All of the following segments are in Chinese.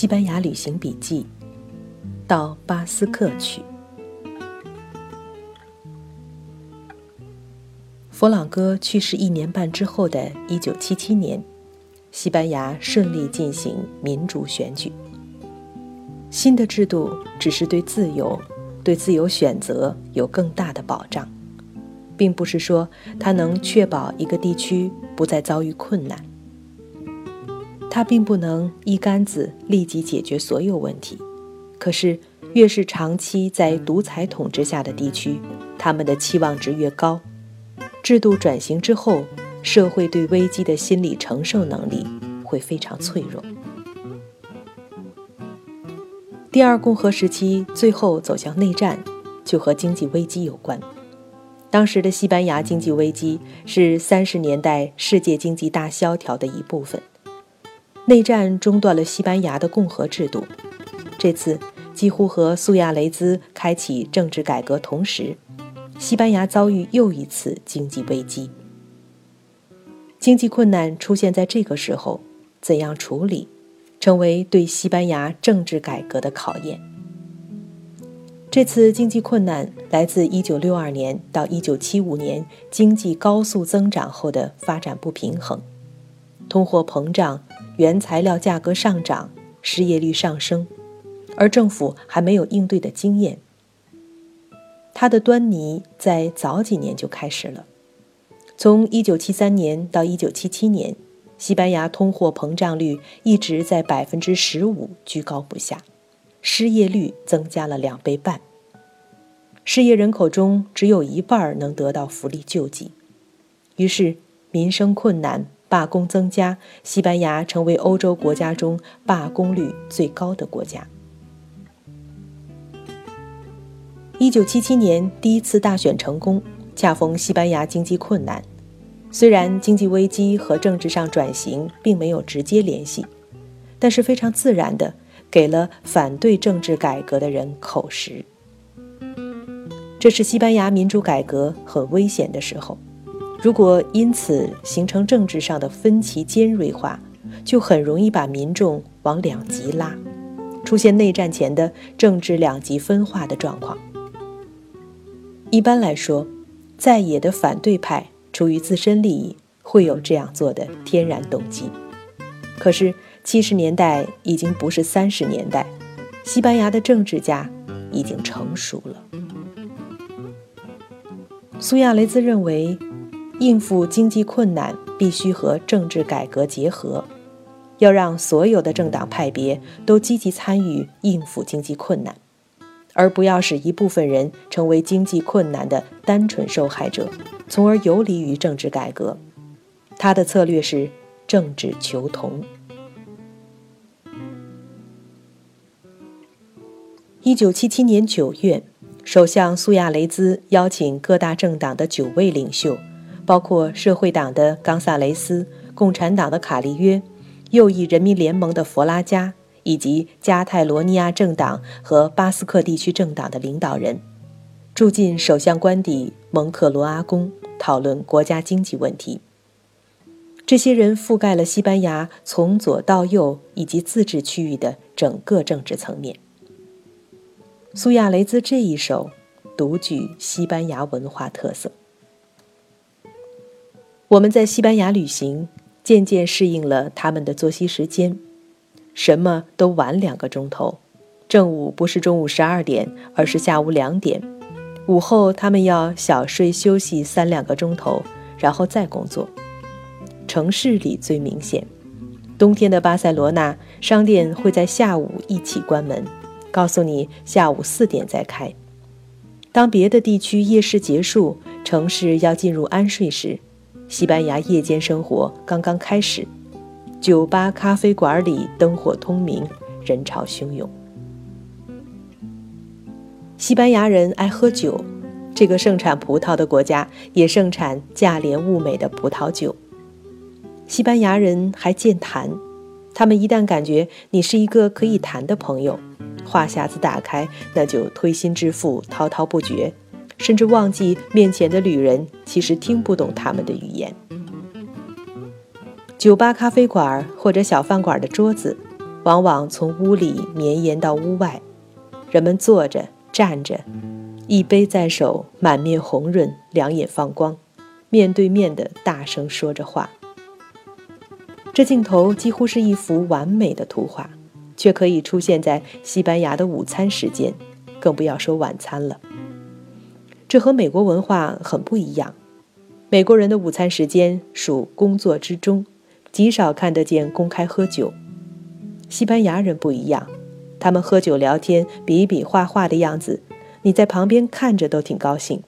西班牙旅行笔记》，到巴斯克去。佛朗哥去世一年半之后的一九七七年，西班牙顺利进行民主选举。新的制度只是对自由、对自由选择有更大的保障，并不是说它能确保一个地区不再遭遇困难。它并不能一竿子立即解决所有问题，可是越是长期在独裁统治下的地区，他们的期望值越高。制度转型之后，社会对危机的心理承受能力会非常脆弱。第二共和时期最后走向内战，就和经济危机有关。当时的西班牙经济危机是三十年代世界经济大萧条的一部分。内战中断了西班牙的共和制度，这次几乎和苏亚雷兹开启政治改革同时，西班牙遭遇又一次经济危机。经济困难出现在这个时候，怎样处理，成为对西班牙政治改革的考验。这次经济困难来自1962年到1975年经济高速增长后的发展不平衡，通货膨胀。原材料价格上涨，失业率上升，而政府还没有应对的经验。它的端倪在早几年就开始了。从1973年到1977年，西班牙通货膨胀率一直在百分之十五居高不下，失业率增加了两倍半。失业人口中只有一半能得到福利救济，于是民生困难。罢工增加，西班牙成为欧洲国家中罢工率最高的国家。一九七七年第一次大选成功，恰逢西班牙经济困难。虽然经济危机和政治上转型并没有直接联系，但是非常自然的给了反对政治改革的人口实。这是西班牙民主改革很危险的时候。如果因此形成政治上的分歧尖锐化，就很容易把民众往两极拉，出现内战前的政治两极分化的状况。一般来说，在野的反对派出于自身利益，会有这样做的天然动机。可是七十年代已经不是三十年代，西班牙的政治家已经成熟了。苏亚雷兹认为。应付经济困难，必须和政治改革结合，要让所有的政党派别都积极参与应付经济困难，而不要使一部分人成为经济困难的单纯受害者，从而游离于政治改革。他的策略是政治求同。一九七七年九月，首相苏亚雷兹邀请各大政党的九位领袖。包括社会党的冈萨雷斯、共产党的卡利约、右翼人民联盟的弗拉加，以及加泰罗尼亚政党和巴斯克地区政党的领导人，住进首相官邸蒙克罗阿宫，讨论国家经济问题。这些人覆盖了西班牙从左到右以及自治区域的整个政治层面。苏亚雷兹这一手，独具西班牙文化特色。我们在西班牙旅行，渐渐适应了他们的作息时间，什么都晚两个钟头。正午不是中午十二点，而是下午两点。午后他们要小睡休息三两个钟头，然后再工作。城市里最明显，冬天的巴塞罗那商店会在下午一起关门，告诉你下午四点再开。当别的地区夜市结束，城市要进入安睡时。西班牙夜间生活刚刚开始，酒吧、咖啡馆里灯火通明，人潮汹涌。西班牙人爱喝酒，这个盛产葡萄的国家也盛产价廉物美的葡萄酒。西班牙人还健谈，他们一旦感觉你是一个可以谈的朋友，话匣子打开，那就推心置腹，滔滔不绝。甚至忘记面前的旅人其实听不懂他们的语言。酒吧、咖啡馆或者小饭馆的桌子，往往从屋里绵延到屋外，人们坐着、站着，一杯在手，满面红润，两眼放光，面对面的大声说着话。这镜头几乎是一幅完美的图画，却可以出现在西班牙的午餐时间，更不要说晚餐了。这和美国文化很不一样。美国人的午餐时间属工作之中，极少看得见公开喝酒。西班牙人不一样，他们喝酒聊天、比比划划的样子，你在旁边看着都挺高兴。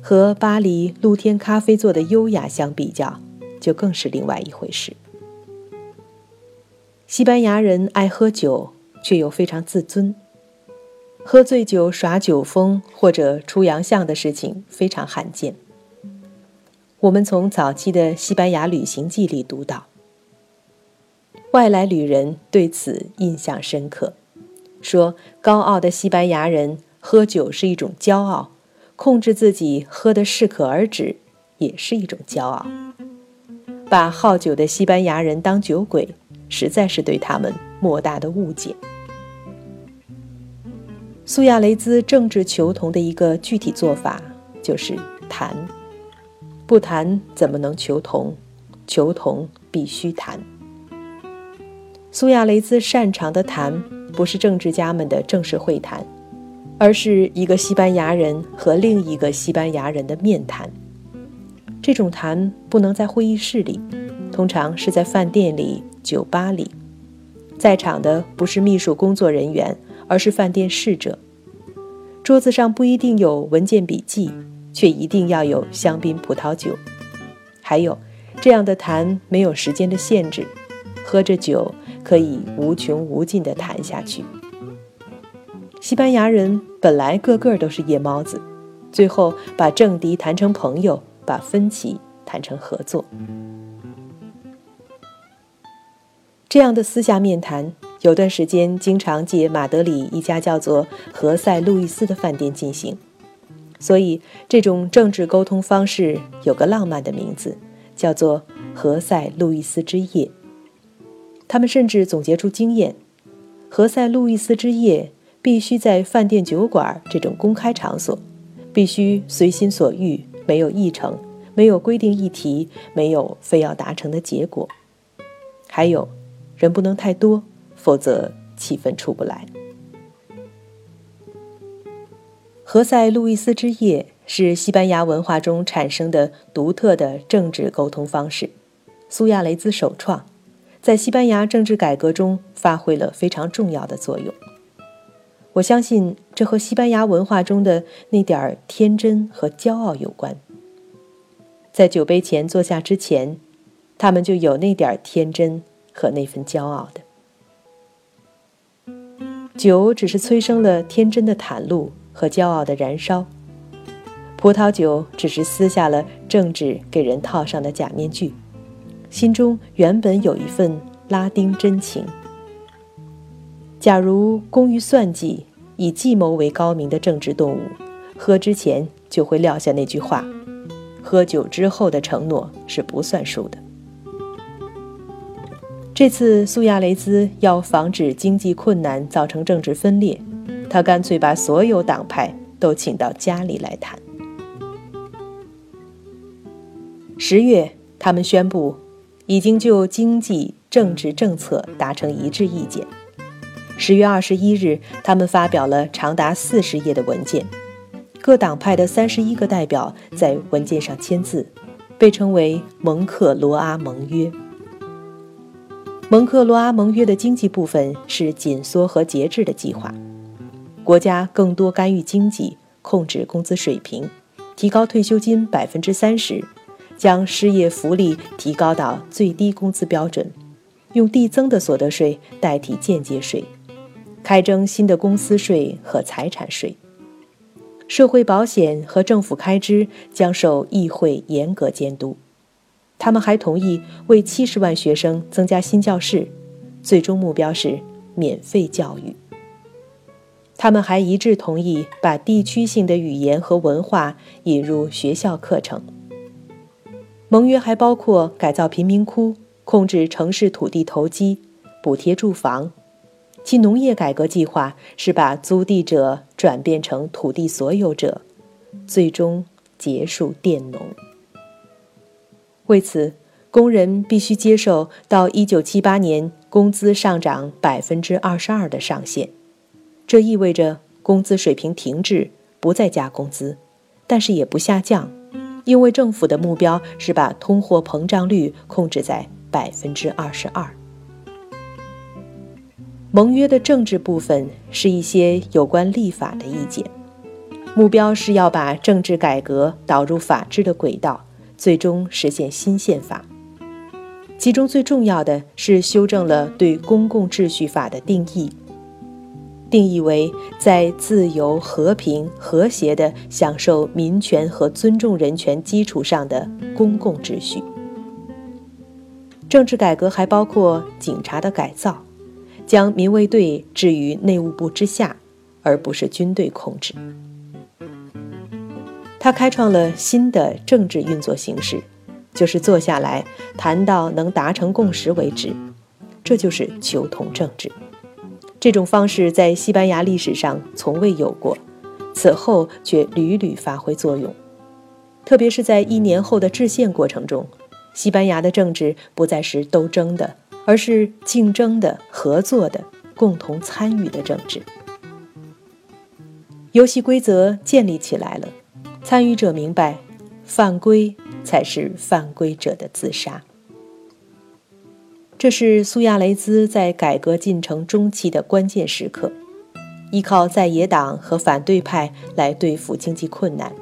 和巴黎露天咖啡座的优雅相比较。就更是另外一回事。西班牙人爱喝酒，却又非常自尊，喝醉酒耍酒疯或者出洋相的事情非常罕见。我们从早期的西班牙旅行记里读到，外来旅人对此印象深刻，说高傲的西班牙人喝酒是一种骄傲，控制自己喝得适可而止也是一种骄傲。把好酒的西班牙人当酒鬼，实在是对他们莫大的误解。苏亚雷兹政治求同的一个具体做法就是谈，不谈怎么能求同？求同必须谈。苏亚雷兹擅长的谈，不是政治家们的正式会谈，而是一个西班牙人和另一个西班牙人的面谈。这种谈不能在会议室里，通常是在饭店里、酒吧里。在场的不是秘书工作人员，而是饭店侍者。桌子上不一定有文件笔记，却一定要有香槟葡萄酒。还有，这样的谈没有时间的限制，喝着酒可以无穷无尽地谈下去。西班牙人本来个个都是夜猫子，最后把政敌谈成朋友。把分歧谈成合作，这样的私下面谈，有段时间经常借马德里一家叫做何塞路易斯的饭店进行。所以，这种政治沟通方式有个浪漫的名字，叫做何塞路易斯之夜。他们甚至总结出经验：何塞路易斯之夜必须在饭店酒馆这种公开场所，必须随心所欲。没有议程，没有规定议题，没有非要达成的结果，还有，人不能太多，否则气氛出不来。何塞路易斯之夜是西班牙文化中产生的独特的政治沟通方式，苏亚雷兹首创，在西班牙政治改革中发挥了非常重要的作用。我相信这和西班牙文化中的那点儿天真和骄傲有关。在酒杯前坐下之前，他们就有那点儿天真和那份骄傲的。酒只是催生了天真的袒露和骄傲的燃烧，葡萄酒只是撕下了政治给人套上的假面具，心中原本有一份拉丁真情。假如工于算计、以计谋为高明的政治动物，喝之前就会撂下那句话：“喝酒之后的承诺是不算数的。”这次苏亚雷兹要防止经济困难造成政治分裂，他干脆把所有党派都请到家里来谈。十月，他们宣布已经就经济、政治政策达成一致意见。十月二十一日，他们发表了长达四十页的文件，各党派的三十一个代表在文件上签字，被称为《蒙克罗阿盟约》。蒙克罗阿盟约的经济部分是紧缩和节制的计划，国家更多干预经济，控制工资水平，提高退休金百分之三十，将失业福利提高到最低工资标准，用递增的所得税代替间接税。开征新的公司税和财产税，社会保险和政府开支将受议会严格监督。他们还同意为七十万学生增加新教室，最终目标是免费教育。他们还一致同意把地区性的语言和文化引入学校课程。盟约还包括改造贫民窟、控制城市土地投机。补贴住房；其农业改革计划是把租地者转变成土地所有者，最终结束佃农。为此，工人必须接受到1978年工资上涨百分之二十二的上限，这意味着工资水平停滞，不再加工资，但是也不下降，因为政府的目标是把通货膨胀率控制在百分之二十二。盟约的政治部分是一些有关立法的意见，目标是要把政治改革导入法治的轨道。最终实现新宪法，其中最重要的是修正了对公共秩序法的定义，定义为在自由、和平、和谐的享受民权和尊重人权基础上的公共秩序。政治改革还包括警察的改造，将民卫队置于内务部之下，而不是军队控制。他开创了新的政治运作形式，就是坐下来谈到能达成共识为止，这就是求同政治。这种方式在西班牙历史上从未有过，此后却屡屡发挥作用。特别是在一年后的制宪过程中，西班牙的政治不再是斗争的，而是竞争的、合作的、共同参与的政治。游戏规则建立起来了。参与者明白，犯规才是犯规者的自杀。这是苏亚雷兹在改革进程中期的关键时刻，依靠在野党和反对派来对付经济困难。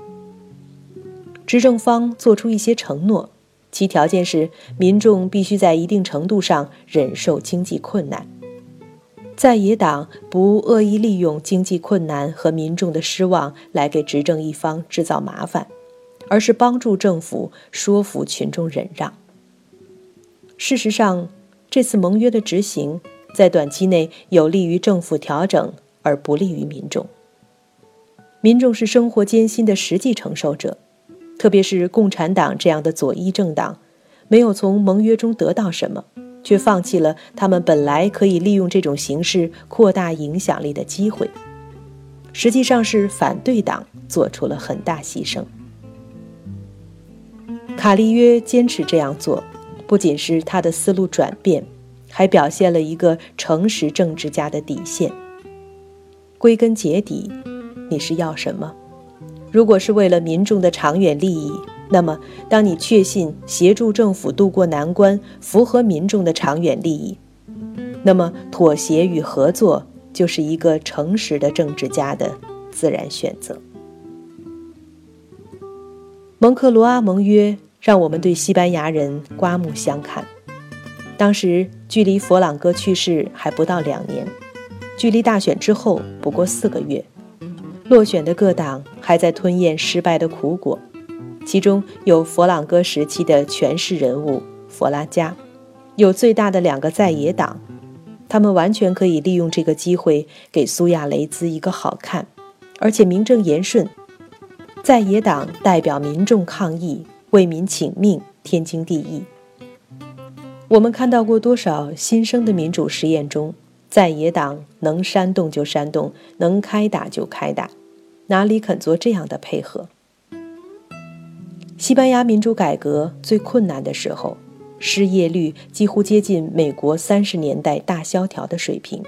执政方做出一些承诺，其条件是民众必须在一定程度上忍受经济困难。在野党不恶意利用经济困难和民众的失望来给执政一方制造麻烦，而是帮助政府说服群众忍让。事实上，这次盟约的执行在短期内有利于政府调整，而不利于民众。民众是生活艰辛的实际承受者，特别是共产党这样的左翼政党，没有从盟约中得到什么。却放弃了他们本来可以利用这种形式扩大影响力的机会，实际上是反对党做出了很大牺牲。卡利约坚持这样做，不仅是他的思路转变，还表现了一个诚实政治家的底线。归根结底，你是要什么？如果是为了民众的长远利益。那么，当你确信协助政府渡过难关符合民众的长远利益，那么妥协与合作就是一个诚实的政治家的自然选择。蒙克罗阿盟约让我们对西班牙人刮目相看。当时距离佛朗哥去世还不到两年，距离大选之后不过四个月，落选的各党还在吞咽失败的苦果。其中有佛朗哥时期的权势人物佛拉加，有最大的两个在野党，他们完全可以利用这个机会给苏亚雷兹一个好看，而且名正言顺。在野党代表民众抗议，为民请命，天经地义。我们看到过多少新生的民主实验中，在野党能煽动就煽动，能开打就开打，哪里肯做这样的配合？西班牙民主改革最困难的时候，失业率几乎接近美国三十年代大萧条的水平，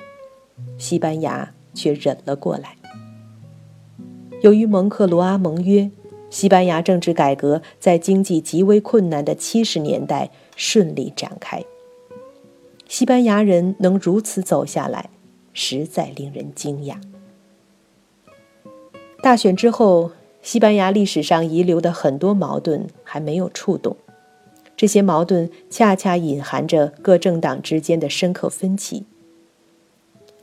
西班牙却忍了过来。由于蒙克罗阿盟约，西班牙政治改革在经济极为困难的七十年代顺利展开。西班牙人能如此走下来，实在令人惊讶。大选之后。西班牙历史上遗留的很多矛盾还没有触动，这些矛盾恰恰隐含着各政党之间的深刻分歧。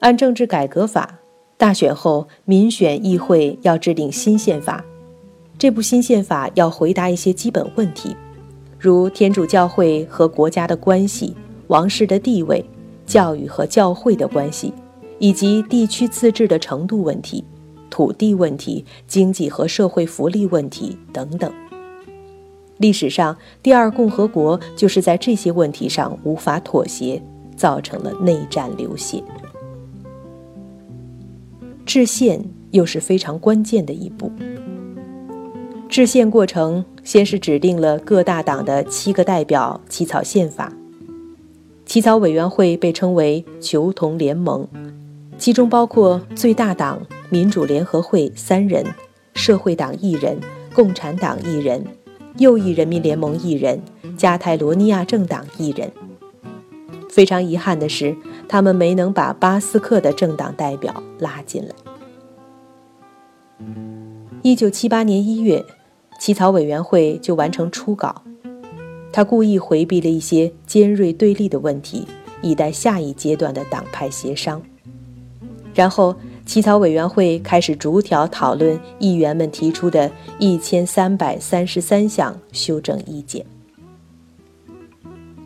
按政治改革法，大选后民选议会要制定新宪法，这部新宪法要回答一些基本问题，如天主教会和国家的关系、王室的地位、教育和教会的关系，以及地区自治的程度问题。土地问题、经济和社会福利问题等等。历史上，第二共和国就是在这些问题上无法妥协，造成了内战流血。制宪又是非常关键的一步。制宪过程先是指定了各大党的七个代表起草宪法，起草委员会被称为求同联盟，其中包括最大党民主联合会三人，社会党一人，共产党一人，右翼人民联盟一人，加泰罗尼亚政党一人。非常遗憾的是，他们没能把巴斯克的政党代表拉进来。一九七八年一月。起草委员会就完成初稿，他故意回避了一些尖锐对立的问题，以待下一阶段的党派协商。然后，起草委员会开始逐条讨论议员们提出的一千三百三十三项修正意见。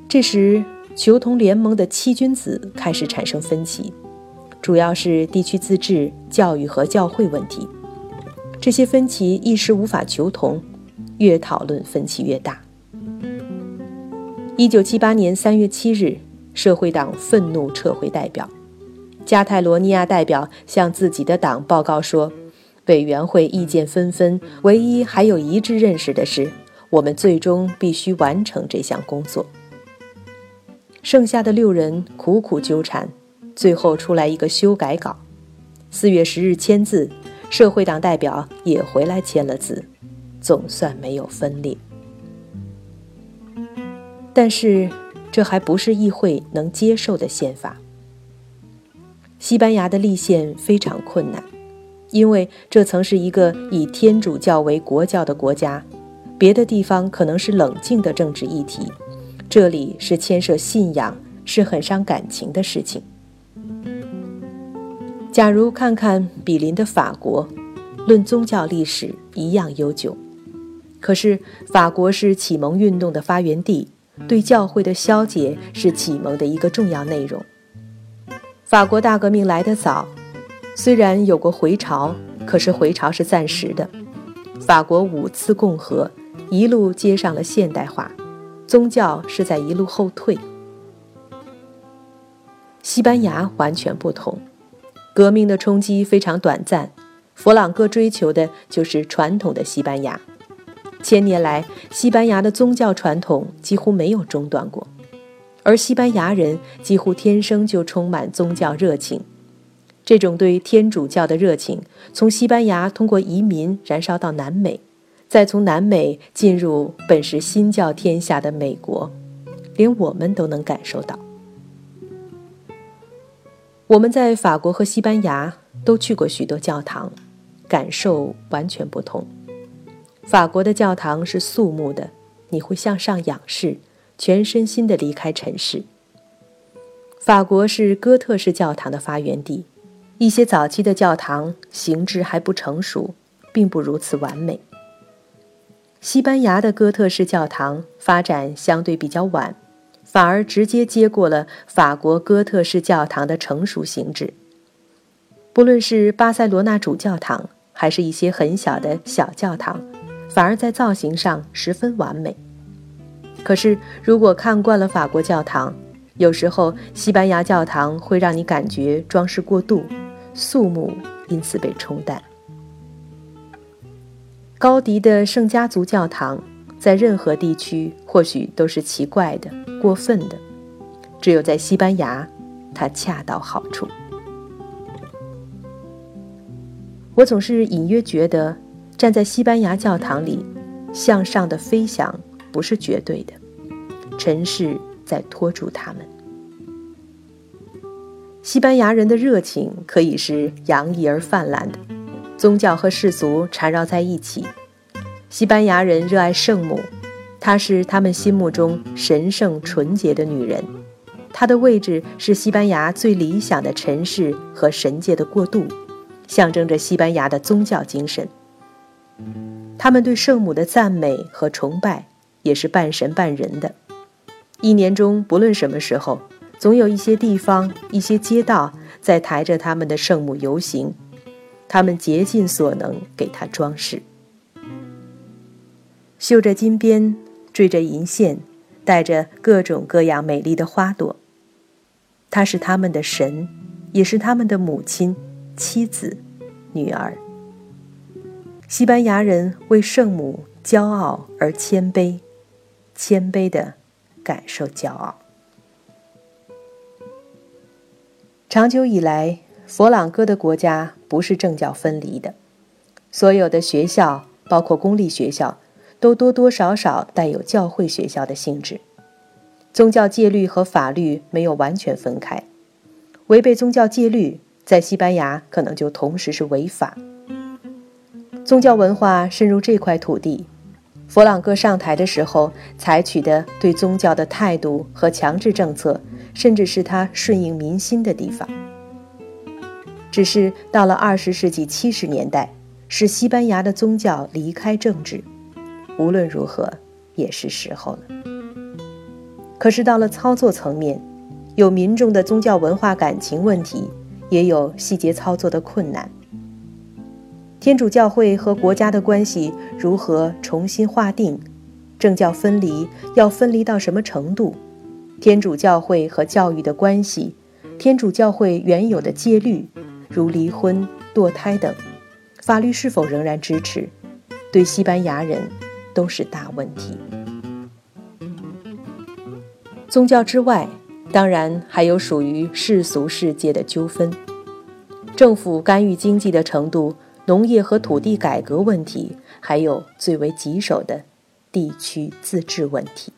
这时，求同联盟的七君子开始产生分歧，主要是地区自治、教育和教会问题。这些分歧一时无法求同，越讨论分歧越大。一九七八年三月七日，社会党愤怒撤回代表，加泰罗尼亚代表向自己的党报告说：“委员会意见纷纷，唯一还有一致认识的是，我们最终必须完成这项工作。”剩下的六人苦苦纠缠，最后出来一个修改稿，四月十日签字。社会党代表也回来签了字，总算没有分裂。但是，这还不是议会能接受的宪法。西班牙的立宪非常困难，因为这曾是一个以天主教为国教的国家，别的地方可能是冷静的政治议题，这里是牵涉信仰，是很伤感情的事情。假如看看比邻的法国，论宗教历史一样悠久，可是法国是启蒙运动的发源地，对教会的消解是启蒙的一个重要内容。法国大革命来得早，虽然有过回潮，可是回潮是暂时的。法国五次共和一路接上了现代化，宗教是在一路后退。西班牙完全不同。革命的冲击非常短暂，弗朗哥追求的就是传统的西班牙。千年来，西班牙的宗教传统几乎没有中断过，而西班牙人几乎天生就充满宗教热情。这种对天主教的热情，从西班牙通过移民燃烧到南美，再从南美进入本是新教天下的美国，连我们都能感受到。我们在法国和西班牙都去过许多教堂，感受完全不同。法国的教堂是肃穆的，你会向上仰视，全身心地离开尘世。法国是哥特式教堂的发源地，一些早期的教堂形制还不成熟，并不如此完美。西班牙的哥特式教堂发展相对比较晚。反而直接接过了法国哥特式教堂的成熟形制。不论是巴塞罗那主教堂，还是一些很小的小教堂，反而在造型上十分完美。可是，如果看惯了法国教堂，有时候西班牙教堂会让你感觉装饰过度，肃穆，因此被冲淡。高迪的圣家族教堂。在任何地区，或许都是奇怪的、过分的，只有在西班牙，它恰到好处。我总是隐约觉得，站在西班牙教堂里，向上的飞翔不是绝对的，尘世在拖住他们。西班牙人的热情可以是洋溢而泛滥的，宗教和世俗缠绕在一起。西班牙人热爱圣母，她是他们心目中神圣纯洁的女人，她的位置是西班牙最理想的尘世和神界的过渡，象征着西班牙的宗教精神。他们对圣母的赞美和崇拜也是半神半人的。一年中不论什么时候，总有一些地方、一些街道在抬着他们的圣母游行，他们竭尽所能给她装饰。绣着金边，缀着银线，带着各种各样美丽的花朵。她是他们的神，也是他们的母亲、妻子、女儿。西班牙人为圣母骄傲而谦卑，谦卑的感受骄傲。长久以来，佛朗哥的国家不是政教分离的，所有的学校，包括公立学校，都多多少少带有教会学校的性质。宗教戒律和法律没有完全分开，违背宗教戒律，在西班牙可能就同时是违法。宗教文化深入这块土地，佛朗哥上台的时候采取的对宗教的态度和强制政策。甚至是他顺应民心的地方。只是到了二十世纪七十年代，使西班牙的宗教离开政治，无论如何也是时候了。可是到了操作层面，有民众的宗教文化感情问题，也有细节操作的困难。天主教会和国家的关系如何重新划定？政教分离要分离到什么程度？天主教会和教育的关系，天主教会原有的戒律，如离婚、堕胎等，法律是否仍然支持，对西班牙人都是大问题。宗教之外，当然还有属于世俗世界的纠纷，政府干预经济的程度，农业和土地改革问题，还有最为棘手的地区自治问题。